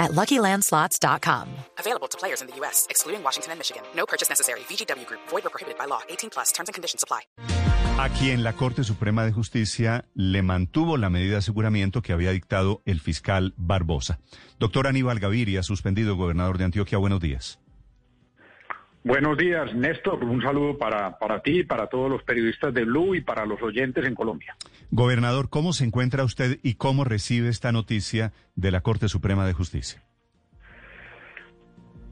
at LuckyLandSlots.com. Available to players in the U.S., excluding Washington and Michigan. No purchase necessary. VGW Group. Void or prohibited by law. 18 plus. Terms and conditions apply. A quien la Corte Suprema de Justicia le mantuvo la medida de aseguramiento que había dictado el fiscal Barbosa. Doctor Aníbal Gaviria, suspendido gobernador de Antioquia, buenos días. Buenos días, Néstor. Un saludo para, para ti, para todos los periodistas de Blue y para los oyentes en Colombia. Gobernador, ¿cómo se encuentra usted y cómo recibe esta noticia de la Corte Suprema de Justicia?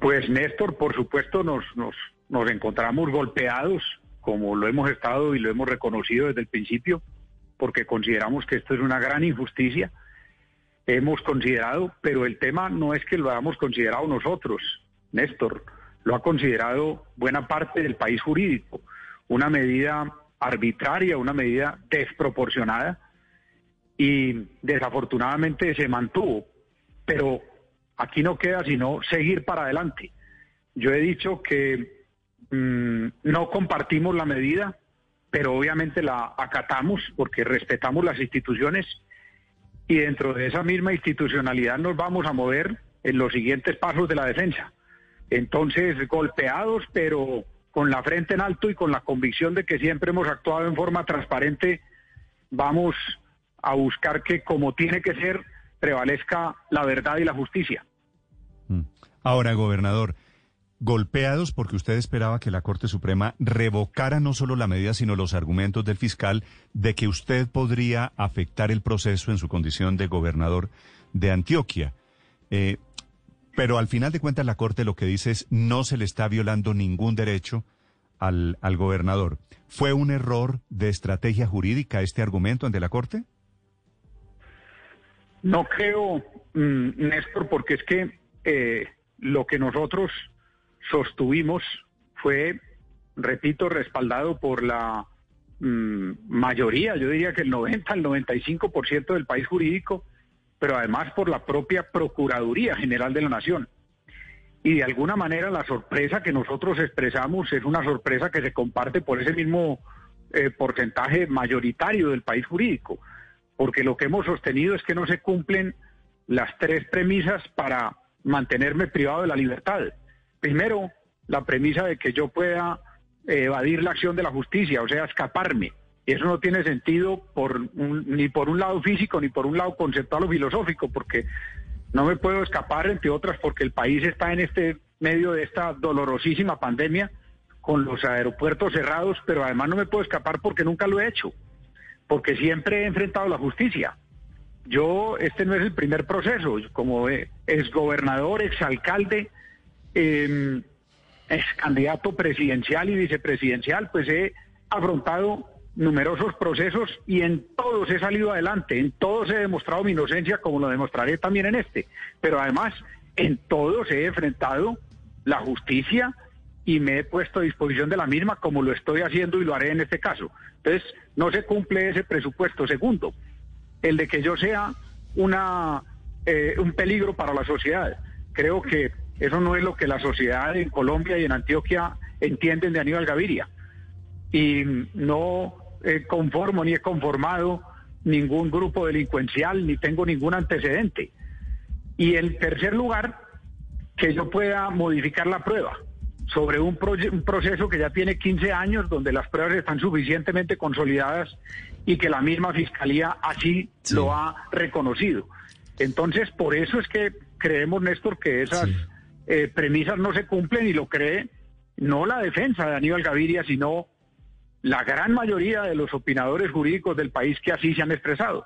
Pues, Néstor, por supuesto, nos, nos, nos encontramos golpeados, como lo hemos estado y lo hemos reconocido desde el principio, porque consideramos que esto es una gran injusticia. Hemos considerado, pero el tema no es que lo hayamos considerado nosotros, Néstor, lo ha considerado buena parte del país jurídico, una medida arbitraria, una medida desproporcionada y desafortunadamente se mantuvo, pero aquí no queda sino seguir para adelante. Yo he dicho que mmm, no compartimos la medida, pero obviamente la acatamos porque respetamos las instituciones y dentro de esa misma institucionalidad nos vamos a mover en los siguientes pasos de la defensa. Entonces, golpeados, pero con la frente en alto y con la convicción de que siempre hemos actuado en forma transparente, vamos a buscar que, como tiene que ser, prevalezca la verdad y la justicia. Ahora, gobernador, golpeados porque usted esperaba que la Corte Suprema revocara no solo la medida, sino los argumentos del fiscal de que usted podría afectar el proceso en su condición de gobernador de Antioquia. Eh, pero al final de cuentas la Corte lo que dice es no se le está violando ningún derecho al, al gobernador. ¿Fue un error de estrategia jurídica este argumento ante la Corte? No creo, mmm, Néstor, porque es que eh, lo que nosotros sostuvimos fue, repito, respaldado por la mmm, mayoría, yo diría que el 90, el 95% del país jurídico, pero además por la propia Procuraduría General de la Nación. Y de alguna manera la sorpresa que nosotros expresamos es una sorpresa que se comparte por ese mismo eh, porcentaje mayoritario del país jurídico, porque lo que hemos sostenido es que no se cumplen las tres premisas para mantenerme privado de la libertad. Primero, la premisa de que yo pueda eh, evadir la acción de la justicia, o sea, escaparme. Y eso no tiene sentido ni por un lado físico ni por un lado conceptual o filosófico, porque no me puedo escapar, entre otras, porque el país está en este medio de esta dolorosísima pandemia con los aeropuertos cerrados, pero además no me puedo escapar porque nunca lo he hecho, porque siempre he enfrentado la justicia. Yo, este no es el primer proceso, como exgobernador, exalcalde, eh, ex candidato presidencial y vicepresidencial, pues he afrontado numerosos procesos y en todos he salido adelante, en todos he demostrado mi inocencia, como lo demostraré también en este, pero además en todos he enfrentado la justicia y me he puesto a disposición de la misma como lo estoy haciendo y lo haré en este caso. Entonces, no se cumple ese presupuesto. Segundo, el de que yo sea una, eh, un peligro para la sociedad. Creo que eso no es lo que la sociedad en Colombia y en Antioquia entienden de Aníbal Gaviria. Y no he conformo ni he conformado ningún grupo delincuencial, ni tengo ningún antecedente. Y en tercer lugar, que yo pueda modificar la prueba sobre un, un, proceso que ya tiene 15 años, donde las pruebas están suficientemente consolidadas y que la misma Fiscalía así sí. lo ha reconocido. Entonces, por eso es que creemos, Néstor, que esas sí. eh, premisas no se cumplen y lo cree no la defensa de Aníbal Gaviria, sino la gran mayoría de los opinadores jurídicos del país que así se han expresado.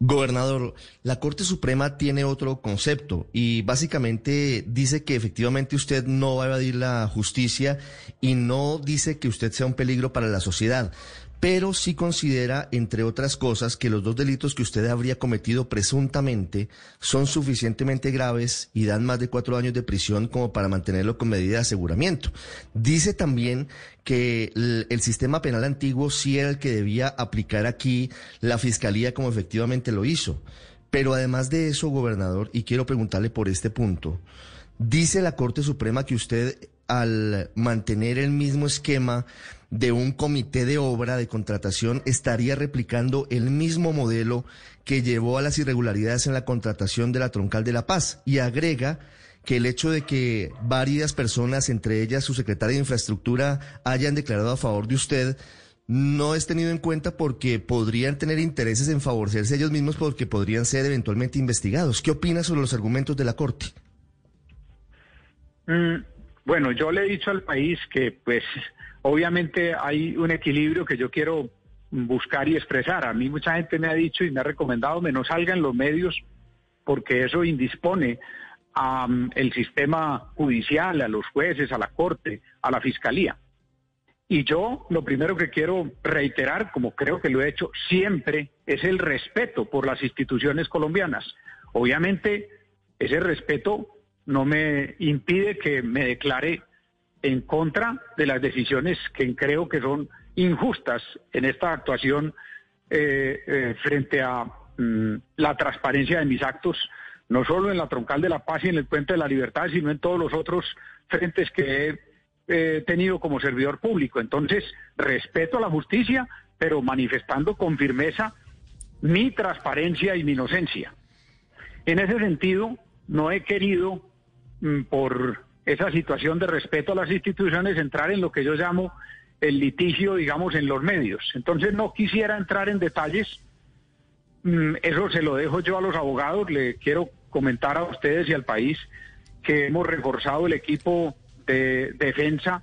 Gobernador, la Corte Suprema tiene otro concepto y básicamente dice que efectivamente usted no va a evadir la justicia y no dice que usted sea un peligro para la sociedad. Pero sí considera, entre otras cosas, que los dos delitos que usted habría cometido presuntamente son suficientemente graves y dan más de cuatro años de prisión como para mantenerlo con medida de aseguramiento. Dice también que el, el sistema penal antiguo sí era el que debía aplicar aquí la fiscalía como efectivamente lo hizo. Pero además de eso, gobernador, y quiero preguntarle por este punto, dice la Corte Suprema que usted al mantener el mismo esquema de un comité de obra de contratación estaría replicando el mismo modelo que llevó a las irregularidades en la contratación de la Troncal de la Paz y agrega que el hecho de que varias personas, entre ellas su secretaria de Infraestructura, hayan declarado a favor de usted, no es tenido en cuenta porque podrían tener intereses en favorecerse ellos mismos porque podrían ser eventualmente investigados. ¿Qué opina sobre los argumentos de la Corte? Mm, bueno, yo le he dicho al país que pues obviamente hay un equilibrio que yo quiero buscar y expresar. A mí mucha gente me ha dicho y me ha recomendado que no salgan los medios porque eso indispone al sistema judicial, a los jueces, a la corte, a la fiscalía. Y yo lo primero que quiero reiterar, como creo que lo he hecho siempre, es el respeto por las instituciones colombianas. Obviamente, ese respeto no me impide que me declare en contra de las decisiones que creo que son injustas en esta actuación eh, eh, frente a mm, la transparencia de mis actos, no solo en la troncal de la paz y en el puente de la libertad, sino en todos los otros frentes que he eh, tenido como servidor público. Entonces, respeto a la justicia, pero manifestando con firmeza mi transparencia y mi inocencia. En ese sentido, no he querido Mm, por esa situación de respeto a las instituciones, entrar en lo que yo llamo el litigio, digamos, en los medios. Entonces no quisiera entrar en detalles, mm, eso se lo dejo yo a los abogados, le quiero comentar a ustedes y al país que hemos reforzado el equipo de defensa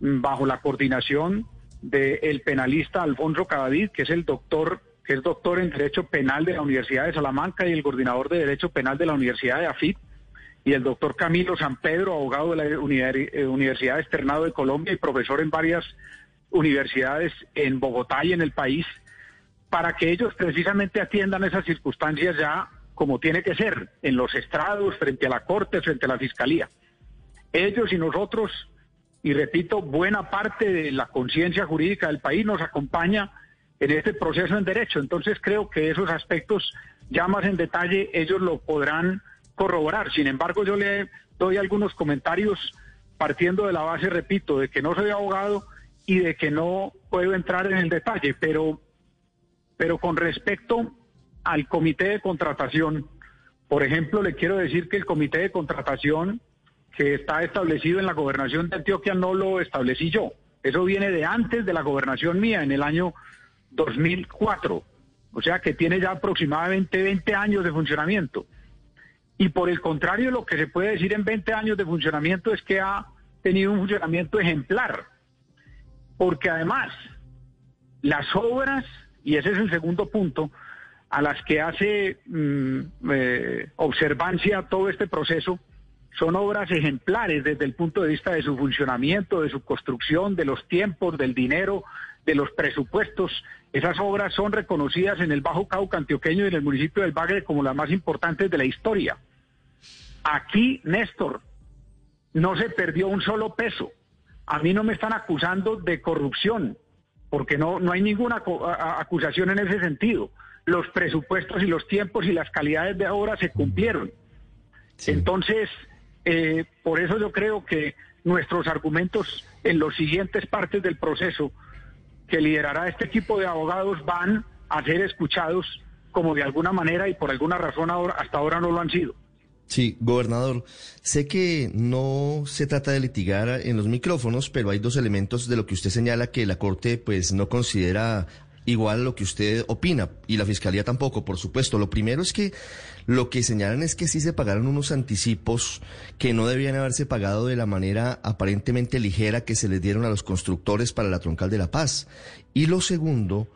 mm, bajo la coordinación del penalista Alfonso Cadavid, que es el doctor que es doctor en Derecho Penal de la Universidad de Salamanca y el coordinador de Derecho Penal de la Universidad de AFIT y el doctor Camilo San Pedro, abogado de la eh, Universidad Externado de Colombia y profesor en varias universidades en Bogotá y en el país, para que ellos precisamente atiendan esas circunstancias ya como tiene que ser, en los estrados, frente a la Corte, frente a la Fiscalía. Ellos y nosotros, y repito, buena parte de la conciencia jurídica del país nos acompaña en este proceso en derecho. Entonces creo que esos aspectos ya más en detalle ellos lo podrán corroborar. Sin embargo, yo le doy algunos comentarios partiendo de la base, repito, de que no soy abogado y de que no puedo entrar en el detalle, pero, pero con respecto al comité de contratación, por ejemplo, le quiero decir que el comité de contratación que está establecido en la gobernación de Antioquia no lo establecí yo. Eso viene de antes de la gobernación mía, en el año 2004. O sea que tiene ya aproximadamente 20 años de funcionamiento. Y por el contrario, lo que se puede decir en 20 años de funcionamiento es que ha tenido un funcionamiento ejemplar. Porque además, las obras, y ese es el segundo punto, a las que hace mm, eh, observancia todo este proceso, son obras ejemplares desde el punto de vista de su funcionamiento, de su construcción, de los tiempos, del dinero, de los presupuestos. Esas obras son reconocidas en el Bajo Cauca antioqueño y en el municipio del Bagre como las más importantes de la historia. Aquí, Néstor, no se perdió un solo peso. A mí no me están acusando de corrupción, porque no, no hay ninguna acusación en ese sentido. Los presupuestos y los tiempos y las calidades de obra se cumplieron. Entonces, eh, por eso yo creo que nuestros argumentos en los siguientes partes del proceso que liderará este equipo de abogados van a ser escuchados como de alguna manera y por alguna razón hasta ahora no lo han sido. Sí, gobernador, sé que no se trata de litigar en los micrófonos, pero hay dos elementos de lo que usted señala que la Corte pues no considera igual lo que usted opina y la Fiscalía tampoco, por supuesto. Lo primero es que lo que señalan es que sí se pagaron unos anticipos que no debían haberse pagado de la manera aparentemente ligera que se les dieron a los constructores para la Troncal de la Paz. Y lo segundo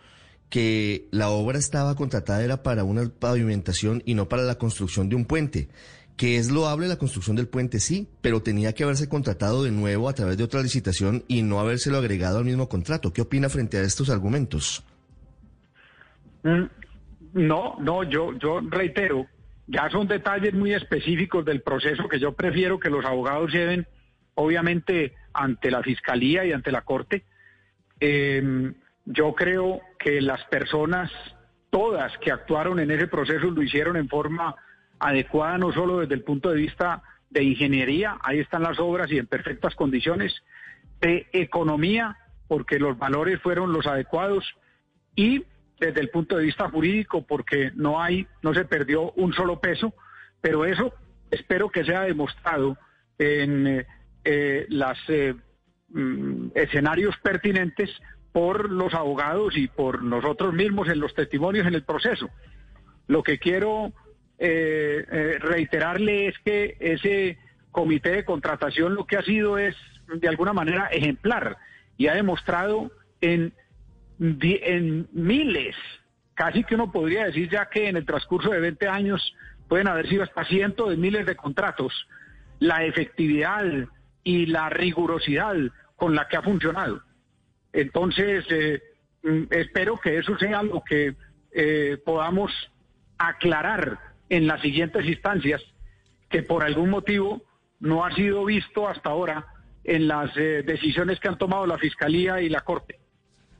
que la obra estaba contratada era para una pavimentación y no para la construcción de un puente que es loable la construcción del puente, sí, pero tenía que haberse contratado de nuevo a través de otra licitación y no habérselo agregado al mismo contrato. ¿Qué opina frente a estos argumentos? Mm, no, no, yo, yo reitero, ya son detalles muy específicos del proceso que yo prefiero que los abogados lleven, obviamente, ante la Fiscalía y ante la Corte. Em, yo creo que las personas, todas que actuaron en ese proceso, lo hicieron en forma adecuada, no solo desde el punto de vista de ingeniería, ahí están las obras y en perfectas condiciones, de economía, porque los valores fueron los adecuados, y desde el punto de vista jurídico, porque no hay, no se perdió un solo peso, pero eso espero que sea demostrado en eh, eh los eh, mm, escenarios pertinentes por los abogados y por nosotros mismos en los testimonios en el proceso. Lo que quiero eh, eh, reiterarle es que ese comité de contratación lo que ha sido es de alguna manera ejemplar y ha demostrado en, miles, casi que uno podría decir ya que en el transcurso de 20 años pueden haber sido hasta cientos de miles de contratos, la efectividad y la rigurosidad con la que ha funcionado. Entonces, eh, mm, espero que eso sea lo que podamos aclarar en las siguientes instancias que por algún motivo no ha sido visto hasta ahora en las eh, decisiones que han tomado la Fiscalía y la Corte.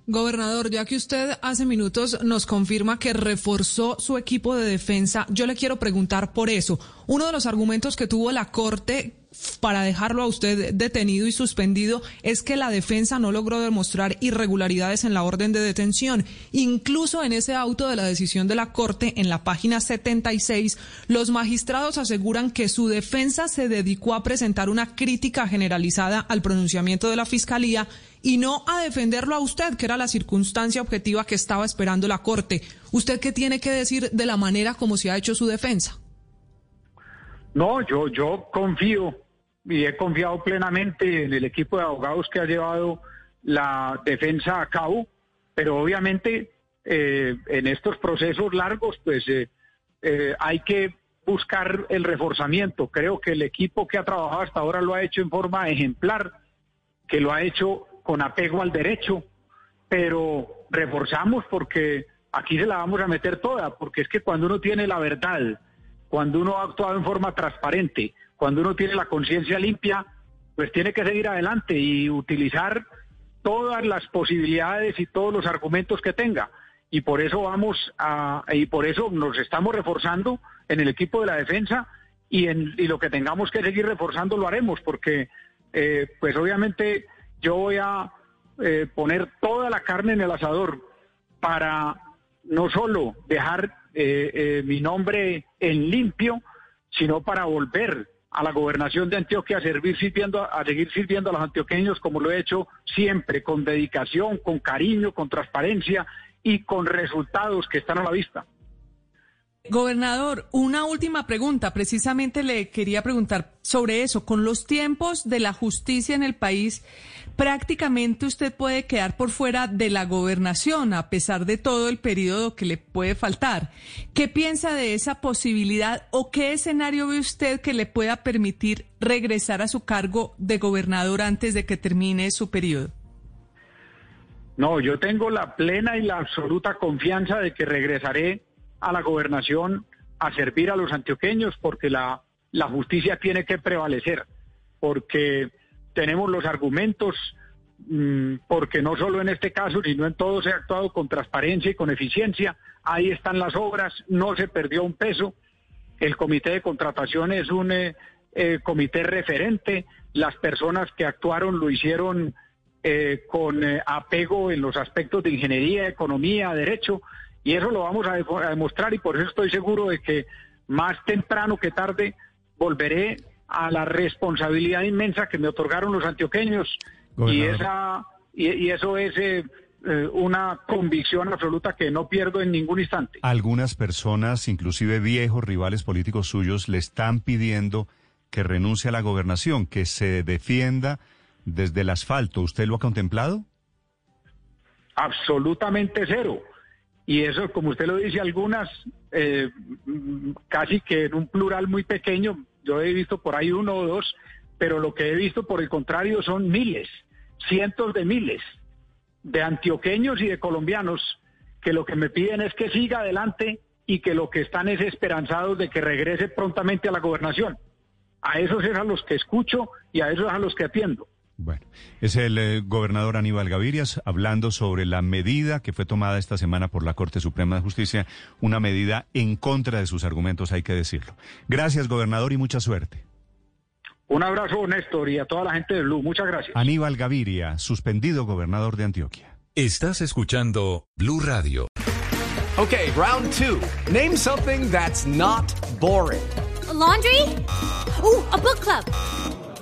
Gobernador, ya que usted hace minutos nos confirma que reforzó su equipo de defensa, yo le quiero preguntar por eso. Uno de los argumentos que tuvo la Corte para dejarlo a usted detenido y suspendido es que la defensa no logró demostrar irregularidades en la orden de detención. Incluso en ese auto de la decisión de la Corte, en la página 76, los magistrados aseguran que su defensa se dedicó a presentar una crítica generalizada al pronunciamiento de la Fiscalía y no a defenderlo a usted, que era la circunstancia objetiva que estaba esperando la Corte. ¿Usted qué tiene que decir de la manera como se ha hecho su defensa? No, yo, yo confío y he confiado plenamente en el equipo de abogados que ha llevado la defensa a cabo, pero obviamente eh, en estos procesos largos, pues eh, eh, hay que buscar el reforzamiento. Creo que el equipo que ha trabajado hasta ahora lo ha hecho en forma ejemplar, que lo ha hecho con apego al derecho, pero reforzamos porque aquí se la vamos a meter toda, porque es que cuando uno tiene la verdad, cuando uno ha actuado en forma transparente, cuando uno tiene la conciencia limpia, pues tiene que seguir adelante y utilizar todas las posibilidades y todos los argumentos que tenga. Y por eso vamos a, y por eso nos estamos reforzando en el equipo de la defensa y en y lo que tengamos que seguir reforzando lo haremos, porque eh, pues obviamente yo voy a eh, poner toda la carne en el asador para no solo dejar eh, mi nombre en limpio, sino para volver a la gobernación de Antioquia a, servir sirviendo, a seguir sirviendo a los antioqueños como lo he hecho siempre, con dedicación, con cariño, con transparencia y con resultados que están a la vista. Gobernador, una última pregunta. Precisamente le quería preguntar sobre eso. Con los tiempos de la justicia en el país, prácticamente usted puede quedar por fuera de la gobernación a pesar de todo el periodo que le puede faltar. ¿Qué piensa de esa posibilidad o qué escenario ve usted que le pueda permitir regresar a su cargo de gobernador antes de que termine su periodo? No, yo tengo la plena y la absoluta confianza de que regresaré a la gobernación a servir a los antioqueños porque la, la justicia tiene que prevalecer, porque tenemos los argumentos, mm, porque no solo en este caso, sino en todo se ha actuado con transparencia y con eficiencia. Ahí están las obras, no se perdió un peso. El comité de contratación es un eh, eh, comité referente. Las personas que actuaron lo hicieron eh, con apego en los aspectos de ingeniería, economía, derecho. Y eso lo vamos a, demostrar y por eso estoy seguro de que más temprano que tarde volveré a la responsabilidad inmensa que me otorgaron los antioqueños y esa y, eso es eh, eh, una convicción absoluta que no pierdo en ningún instante. Algunas personas, inclusive viejos rivales políticos suyos, le están pidiendo que renuncie a la gobernación, que se defienda desde el asfalto. ¿Usted lo ha contemplado? Absolutamente cero y eso, como usted lo dice, algunas eh, casi que en un plural muy pequeño, yo he visto por ahí uno o dos, pero lo que he visto por el contrario son miles, cientos de miles de antioqueños y de colombianos que lo que me piden es que siga adelante y que lo que están es esperanzados de que regrese prontamente a la gobernación. A esos es a los que escucho y a esos es a los que atiendo. Bueno, es el eh, gobernador Aníbal Gavirias hablando sobre la medida que fue tomada esta semana por la Corte Suprema de Justicia, una medida en contra de sus argumentos, hay que decirlo. Gracias, gobernador, y mucha suerte. Un abrazo, Néstor, y a toda la gente de Blue. Muchas gracias. Aníbal Gaviria, suspendido gobernador de Antioquia. Estás escuchando Blue Radio. Okay, round two. Name something that's not boring. laundry? Ooh, a book club.